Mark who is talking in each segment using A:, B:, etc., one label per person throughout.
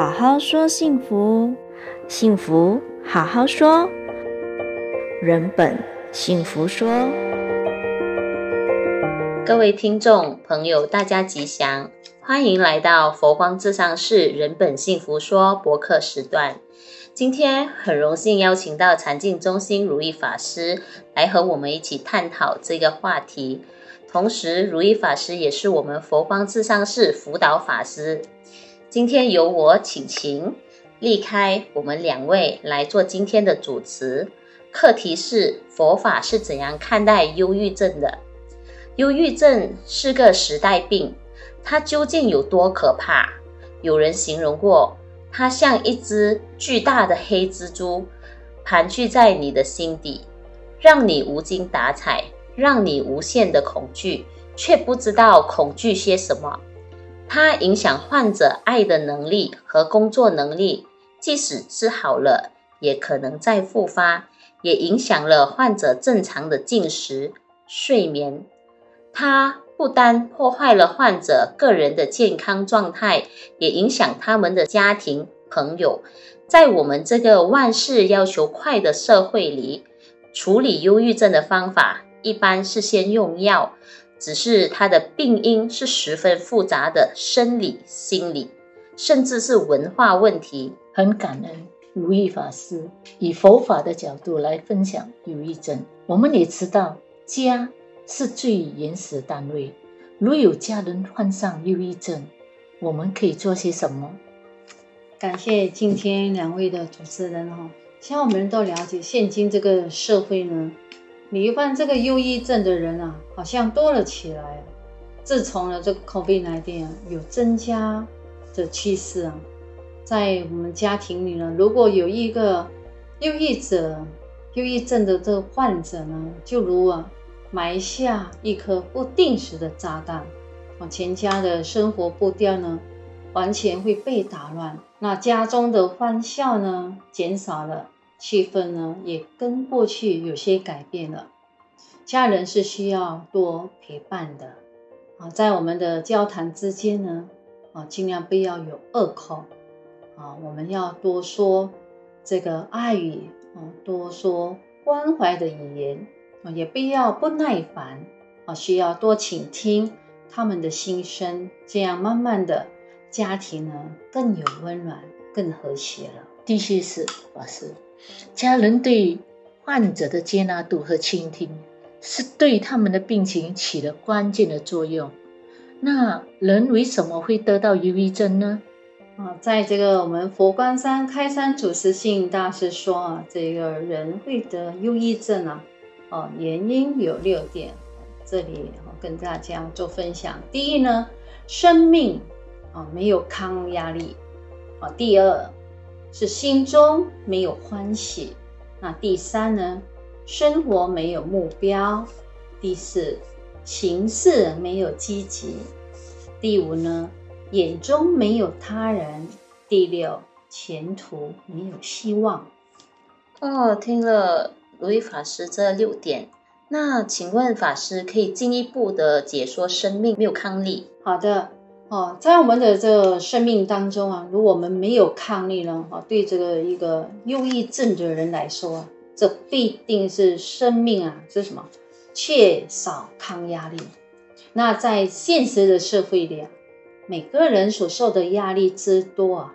A: 好好说幸福，幸福好好说，人本幸福说。
B: 各位听众朋友，大家吉祥，欢迎来到佛光智商室人本幸福说博客时段。今天很荣幸邀请到禅净中心如意法师来和我们一起探讨这个话题。同时，如意法师也是我们佛光智商室辅导法师。今天由我请晴、立开，我们两位来做今天的主持。课题是佛法是怎样看待忧郁症的？忧郁症是个时代病，它究竟有多可怕？有人形容过，它像一只巨大的黑蜘蛛，盘踞在你的心底，让你无精打采。让你无限的恐惧，却不知道恐惧些什么。它影响患者爱的能力和工作能力，即使治好了，也可能再复发。也影响了患者正常的进食、睡眠。它不单破坏了患者个人的健康状态，也影响他们的家庭、朋友。在我们这个万事要求快的社会里，处理忧郁症的方法。一般是先用药，只是他的病因是十分复杂的生理、心理，甚至是文化问题。
C: 很感恩如意法师以佛法的角度来分享忧郁症。我们也知道，家是最原始的单位。如有家人患上忧郁症，我们可以做些什么？
D: 感谢今天两位的主持人哈。像我们都了解，现今这个社会呢。罹患这个忧郁症的人啊，好像多了起来。自从呢这个 COVID-19 啊有增加的趋势啊，在我们家庭里呢，如果有一个忧郁者、忧郁症的这个患者呢，就如啊埋下一颗不定时的炸弹，啊，全家的生活步调呢完全会被打乱，那家中的欢笑呢减少了。气氛呢也跟过去有些改变了，家人是需要多陪伴的啊，在我们的交谈之间呢啊，尽量不要有恶口啊，我们要多说这个爱语啊，多说关怀的语言啊，也不要不耐烦啊，需要多倾听他们的心声，这样慢慢的家庭呢更有温暖，更和谐了。
C: 的确是老师。家人对患者的接纳度和倾听，是对他们的病情起了关键的作用。那人为什么会得到忧郁症呢？
D: 啊，在这个我们佛光山开山祖师信大师说啊，这个人会得忧郁症啊，哦，原因有六点，这里跟大家做分享。第一呢，生命啊没有抗压力啊。第二。是心中没有欢喜，那第三呢？生活没有目标。第四，行事没有积极。第五呢？眼中没有他人。第六，前途没有希望。
B: 哦，听了如意法师这六点，那请问法师可以进一步的解说生命没有抗力？
D: 好的。哦，在我们的这个生命当中啊，如果我们没有抗力呢，啊，对这个一个忧郁症的人来说啊，这必定是生命啊，是什么？缺少抗压力。那在现实的社会里啊，每个人所受的压力之多啊，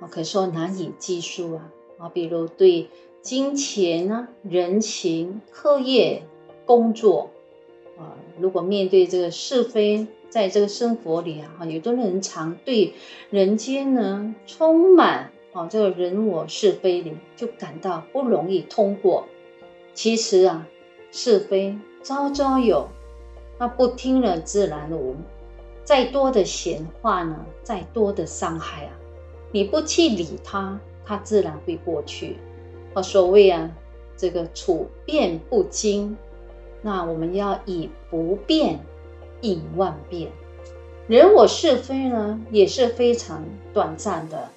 D: 啊，可以说难以计数啊。啊，比如对金钱啊、人情、课业、工作啊，如果面对这个是非。在这个生活里啊，有的人常对人间呢充满啊这个人我是非里，就感到不容易通过。其实啊，是非朝朝有，那不听了自然无。再多的闲话呢，再多的伤害啊，你不去理他，他自然会过去。啊，所谓啊，这个处变不惊，那我们要以不变。应万变，人我是非呢，也是非常短暂的。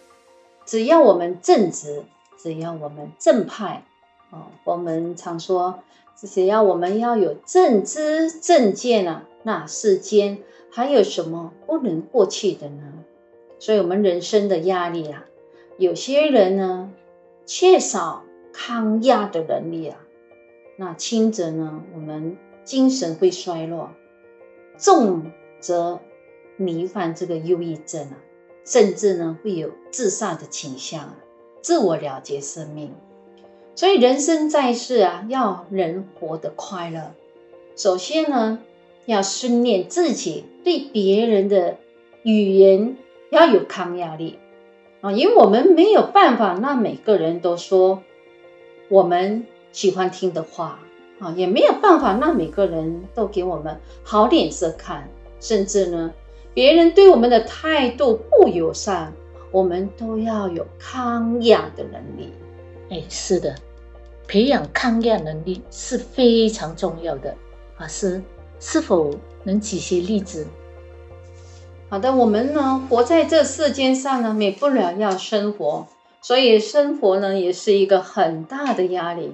D: 只要我们正直，只要我们正派，啊，我们常说，只要我们要有正知正见啊，那世间还有什么不能过去的呢？所以我们人生的压力啊，有些人呢缺少抗压的能力啊，那轻则呢，我们精神会衰弱，重则罹患这个忧郁症啊，甚至呢会有自杀的倾向，自我了结生命。所以人生在世啊，要人活得快乐，首先呢，要训练自己对别人的语言要有抗压力。啊，因为我们没有办法让每个人都说我们喜欢听的话。啊，也没有办法让每个人都给我们好脸色看，甚至呢，别人对我们的态度不友善，我们都要有抗压的能力。
C: 哎，是的，培养抗压能力是非常重要的。法师，是否能举些例子？
D: 好的，我们呢，活在这世间上呢，免不了要生活，所以生活呢，也是一个很大的压力。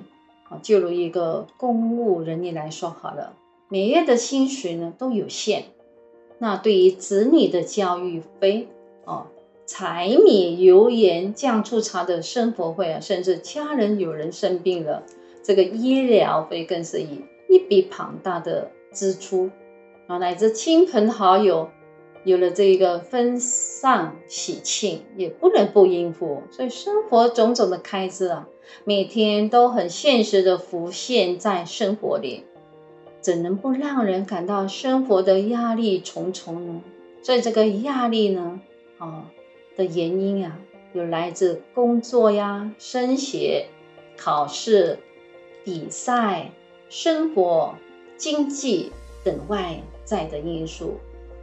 D: 啊，就如一个公务人员来说好了，每月的薪水呢都有限，那对于子女的教育费，哦。柴米油盐酱醋茶的生活费啊，甚至家人有人生病了，这个医疗费更是一一笔庞大的支出啊，乃至亲朋好友有了这个分散喜庆，也不能不应付，所以生活种种的开支啊，每天都很现实的浮现在生活里，怎能不让人感到生活的压力重重呢？所以这个压力呢，啊。的原因啊，有来自工作呀、升学、考试、比赛、生活、经济等外在的因素，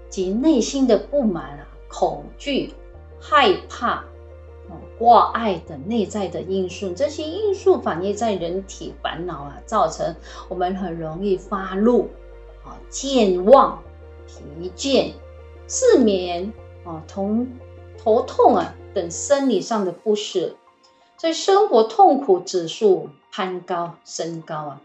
D: 及内心的不满啊、恐惧、害怕、挂碍等内在的因素。这些因素反映在人体烦恼啊，造成我们很容易发怒啊、健忘、疲倦、失眠啊，同。头痛啊等生理上的不适，所以生活痛苦指数攀高升高啊。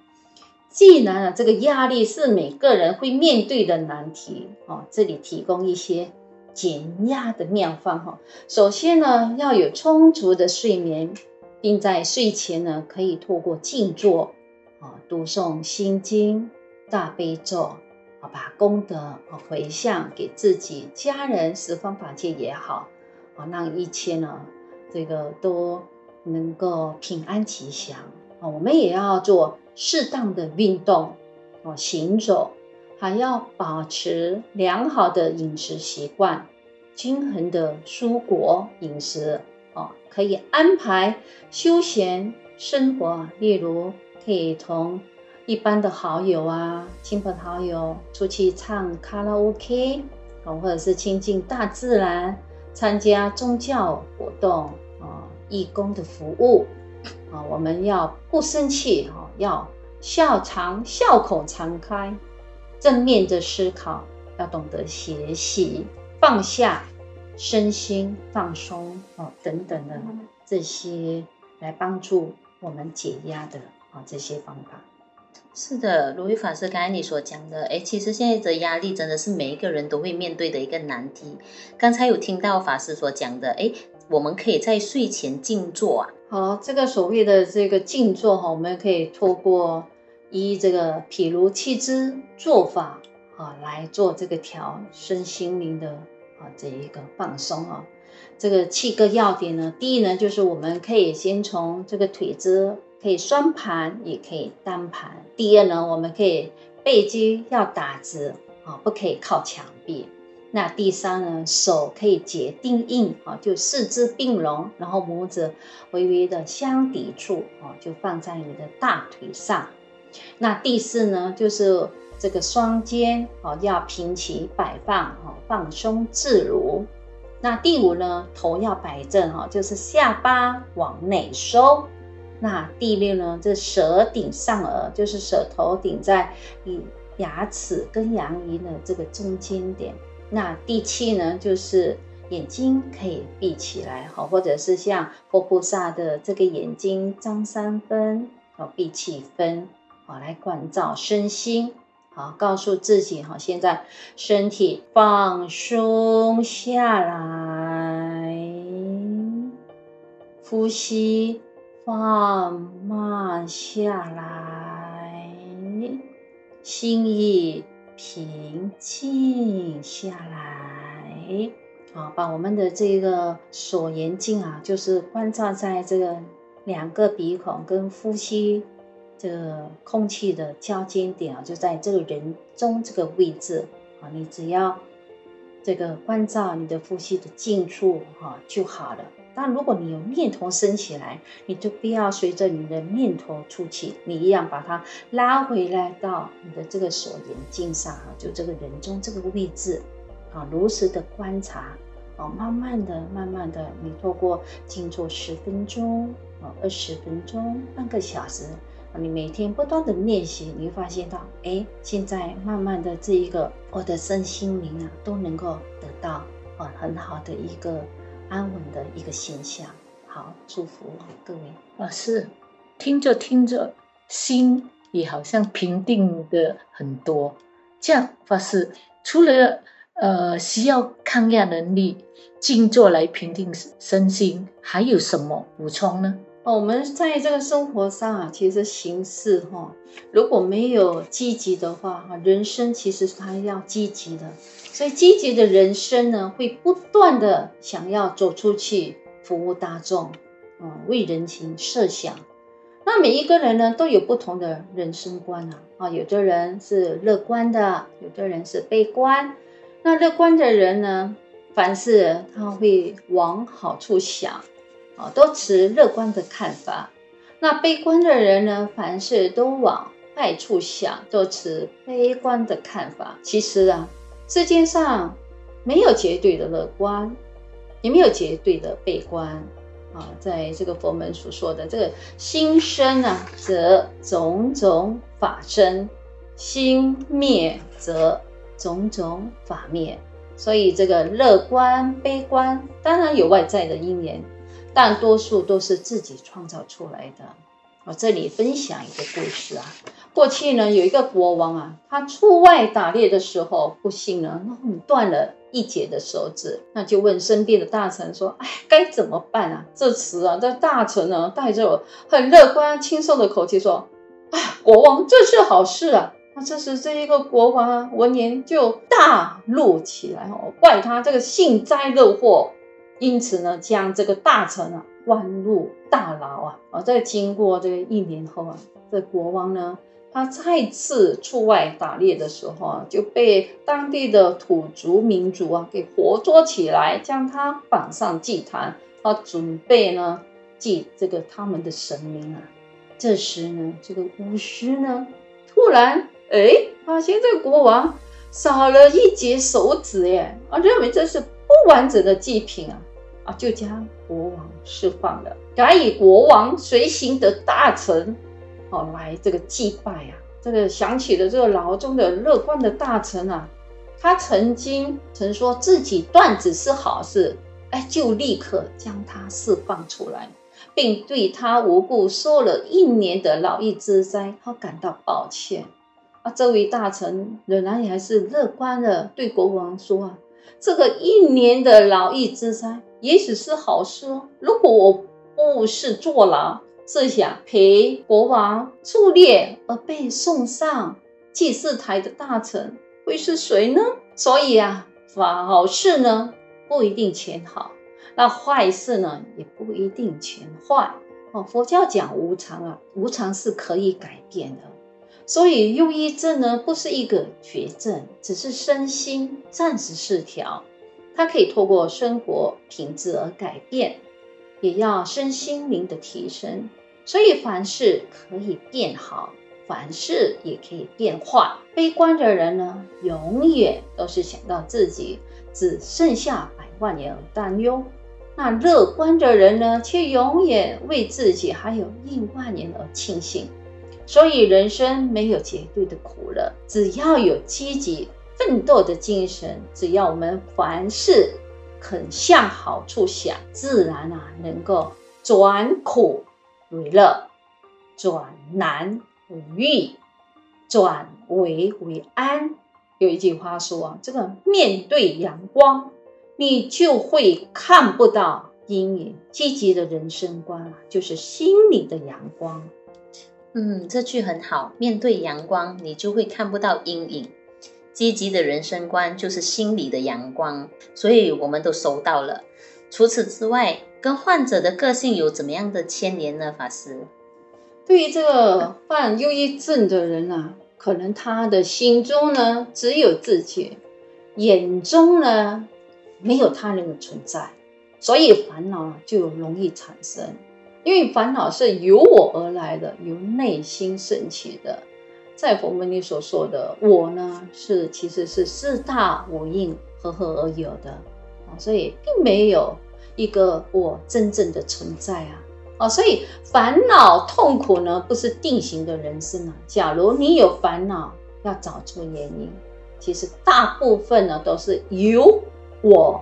D: 既然啊这个压力是每个人会面对的难题哦，这里提供一些减压的妙方哈。首先呢要有充足的睡眠，并在睡前呢可以透过静坐啊读诵心经、大悲咒啊，把功德啊回向给自己、家人、十方法界也好。啊，让一切呢，这个都能够平安吉祥啊！我们也要做适当的运动哦，行走，还要保持良好的饮食习惯，均衡的蔬果饮食哦，可以安排休闲生活，例如可以同一般的好友啊、亲朋好友出去唱卡拉 OK 哦，或者是亲近大自然。参加宗教活动啊，义工的服务啊，我们要不生气哈，要笑常笑口常开，正面的思考，要懂得学习放下，身心放松哦，等等的这些来帮助我们解压的啊这些方法。
B: 是的，如玉法师刚才你所讲的，哎，其实现在的压力真的是每一个人都会面对的一个难题。刚才有听到法师所讲的，哎，我们可以在睡前静坐啊。
D: 好，这个所谓的这个静坐哈，我们可以透过依这个譬如气之做法啊来做这个调身心灵的啊这一个放松啊。这个七个要点呢，第一呢就是我们可以先从这个腿姿。可以双盘，也可以单盘。第二呢，我们可以背肌要打直啊，不可以靠墙壁。那第三呢，手可以结定印啊，就四肢并拢，然后拇指微微的相抵触啊，就放在你的大腿上。那第四呢，就是这个双肩啊要平齐摆放啊，放松自如。那第五呢，头要摆正啊，就是下巴往内收。那第六呢？这舌顶上颚，就是舌头顶在你牙齿跟牙龈的这个中间点。那第七呢？就是眼睛可以闭起来，好，或者是像佛菩萨的这个眼睛张三分，好，闭气分，好，来关照身心。好，告诉自己好，现在身体放松下来，呼吸放慢下来，心意平静下来。啊，把我们的这个锁眼镜啊，就是关照在这个两个鼻孔跟呼吸。这个空气的交接点啊，就在这个人中这个位置啊，你只要这个关照你的呼吸的进出哈就好了。但如果你有念头升起来，你就不要随着你的念头出去，你一样把它拉回来到你的这个锁眼睛上啊，就这个人中这个位置啊，如实的观察啊，慢慢的、慢慢的，你透过静坐十分钟啊、二十分钟、半个小时。啊你每天不断的练习，你会发现到，哎，现在慢慢的这一个我的身心灵啊，都能够得到啊很好的一个安稳的一个现象。好，祝福各位。
C: 老师，听着听着，心也好像平定的很多。这样，法师除了呃需要抗压能力、静坐来平定身心，还有什么补充呢？
D: 哦，我们在这个生活上啊，其实行事哈，如果没有积极的话哈，人生其实它要积极的，所以积极的人生呢，会不断的想要走出去服务大众，嗯，为人情设想。那每一个人呢，都有不同的人生观啊，啊，有的人是乐观的，有的人是悲观。那乐观的人呢，凡事他会往好处想。啊，都持乐观的看法。那悲观的人呢，凡事都往坏处想，都持悲观的看法。其实啊，世界上没有绝对的乐观，也没有绝对的悲观。啊，在这个佛门所说的这个心生啊，则种种法生；心灭则种种法灭。所以这个乐观、悲观，当然有外在的因缘。但多数都是自己创造出来的。我这里分享一个故事啊。过去呢，有一个国王啊，他出外打猎的时候，不幸呢弄断了一截的手指，那就问身边的大臣说：“哎，该怎么办啊？”这时啊，这大臣呢带着很乐观轻松的口气说：“哎，国王，这是好事啊！”那这时这一个国王啊，闻言就大怒起来哦，怪他这个幸灾乐祸。因此呢，将这个大臣啊关入大牢啊。啊，在经过这个一年后啊，这国王呢，他再次出外打猎的时候啊，就被当地的土族民族啊给活捉起来，将他绑上祭坛，啊，准备呢祭这个他们的神明啊。这时呢，这个巫师呢，突然哎发现这个国王少了一截手指，耶，啊，认为这是不完整的祭品啊。啊，就将国王释放了，改以国王随行的大臣，哦，来这个祭拜啊。这个想起了这个牢中的乐观的大臣啊，他曾经曾说自己断子是好事，哎，就立刻将他释放出来，并对他无故受了一年的劳役之灾，他感到抱歉。啊，这位大臣仍然还是乐观的对国王说啊，这个一年的劳役之灾。也许是好事哦。如果我不是坐牢，是想陪国王出猎而被送上祭祀台的大臣，会是谁呢？所以啊，好事呢不一定全好，那坏事呢也不一定全坏哦。佛教讲无常啊，无常是可以改变的。所以忧郁症呢不是一个绝症，只是身心暂时失调。它可以透过生活品质而改变，也要身心灵的提升。所以凡事可以变好，凡事也可以变坏。悲观的人呢，永远都是想到自己只剩下百万年而担忧；那乐观的人呢，却永远为自己还有亿万年而庆幸。所以人生没有绝对的苦乐，只要有积极。奋斗的精神，只要我们凡事肯向好处想，自然啊能够转苦为乐，转难为易，转危为安。有一句话说啊，这个面对阳光，你就会看不到阴影。积极的人生观啊，就是心里的阳光。
B: 嗯，这句很好。面对阳光，你就会看不到阴影。积极的人生观就是心里的阳光，所以我们都收到了。除此之外，跟患者的个性有怎么样的牵连呢？法师，
D: 对于这个患忧郁症的人啊，可能他的心中呢只有自己，眼中呢没有他人的存在，所以烦恼就容易产生。因为烦恼是由我而来的，由内心升起的。在佛门里所说的我呢，是其实是四大五蕴合合而有的啊，所以并没有一个我真正的存在啊啊，所以烦恼痛苦呢，不是定型的人生啊。假如你有烦恼，要找出原因，其实大部分呢都是由我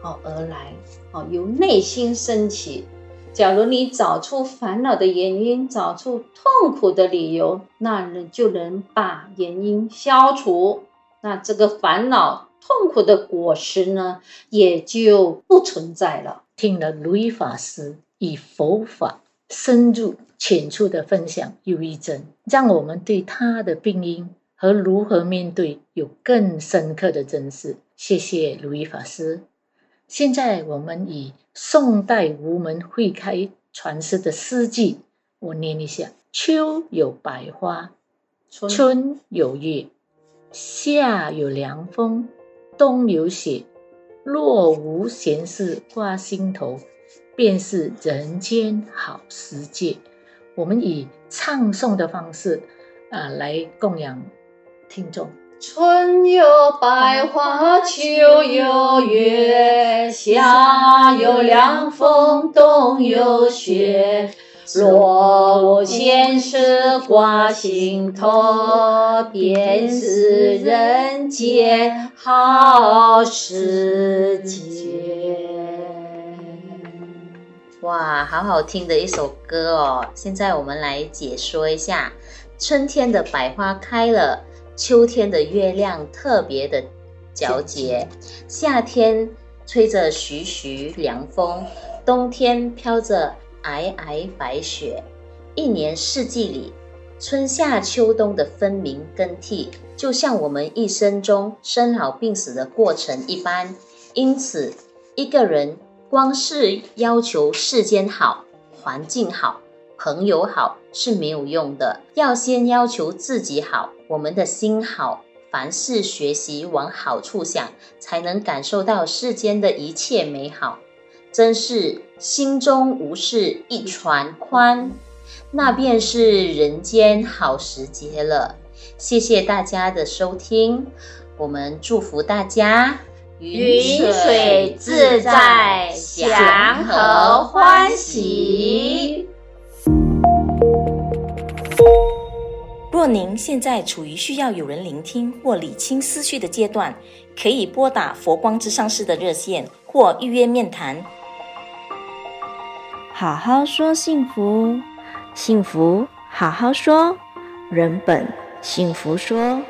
D: 好而来啊，由内心升起。假如你找出烦恼的原因，找出痛苦的理由，那人就能把原因消除，那这个烦恼痛苦的果实呢，也就不存在了。
C: 听了如意法师以佛法深入浅出的分享，忧郁症，让我们对他的病因和如何面对有更深刻的认识。谢谢如意法师。现在我们以宋代无门慧开传世的诗句，我念一下：秋有百花，春，春有月，夏有凉风，冬有雪。若无闲事挂心头，便是人间好时节。我们以唱诵的方式啊，来供养听众。
D: 春有百花，秋有月，夏有凉风，冬有雪。若无闲事挂心头，便是人间好时节。
B: 哇，好好听的一首歌哦！现在我们来解说一下，春天的百花开了。秋天的月亮特别的皎洁，夏天吹着徐徐凉风，冬天飘着皑皑白雪。一年四季里，春夏秋冬的分明更替，就像我们一生中生老病死的过程一般。因此，一个人光是要求世间好、环境好、朋友好是没有用的，要先要求自己好。我们的心好，凡事学习往好处想，才能感受到世间的一切美好。真是心中无事一船宽，那便是人间好时节了。谢谢大家的收听，我们祝福大家
A: 云水自在，祥和欢喜。若您现在处于需要有人聆听或理清思绪的阶段，可以拨打佛光之上师的热线或预约面谈。好好说幸福，幸福好好说，人本幸福说。